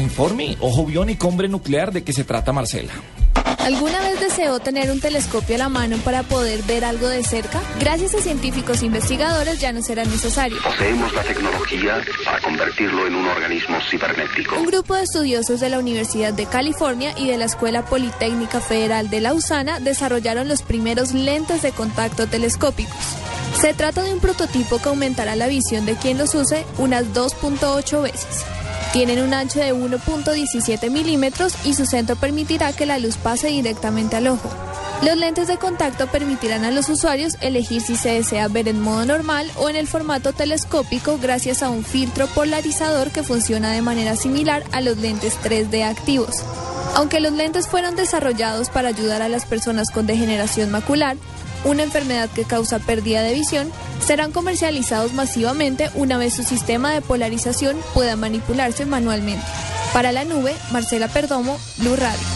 informe, ojo biónico, hombre nuclear, ¿de qué se trata, Marcela? ¿Alguna vez deseó tener un telescopio a la mano para poder ver algo de cerca? Gracias a científicos e investigadores ya no será necesario. Poseemos la tecnología para convertirlo en un organismo cibernético. Un grupo de estudiosos de la Universidad de California y de la Escuela Politécnica Federal de Lausana desarrollaron los primeros lentes de contacto telescópicos. Se trata de un prototipo que aumentará la visión de quien los use unas 2.8 veces. Tienen un ancho de 1.17 milímetros y su centro permitirá que la luz pase directamente al ojo. Los lentes de contacto permitirán a los usuarios elegir si se desea ver en modo normal o en el formato telescópico gracias a un filtro polarizador que funciona de manera similar a los lentes 3D activos. Aunque los lentes fueron desarrollados para ayudar a las personas con degeneración macular, una enfermedad que causa pérdida de visión, serán comercializados masivamente una vez su sistema de polarización pueda manipularse manualmente. Para la nube, Marcela Perdomo, Blue Radio.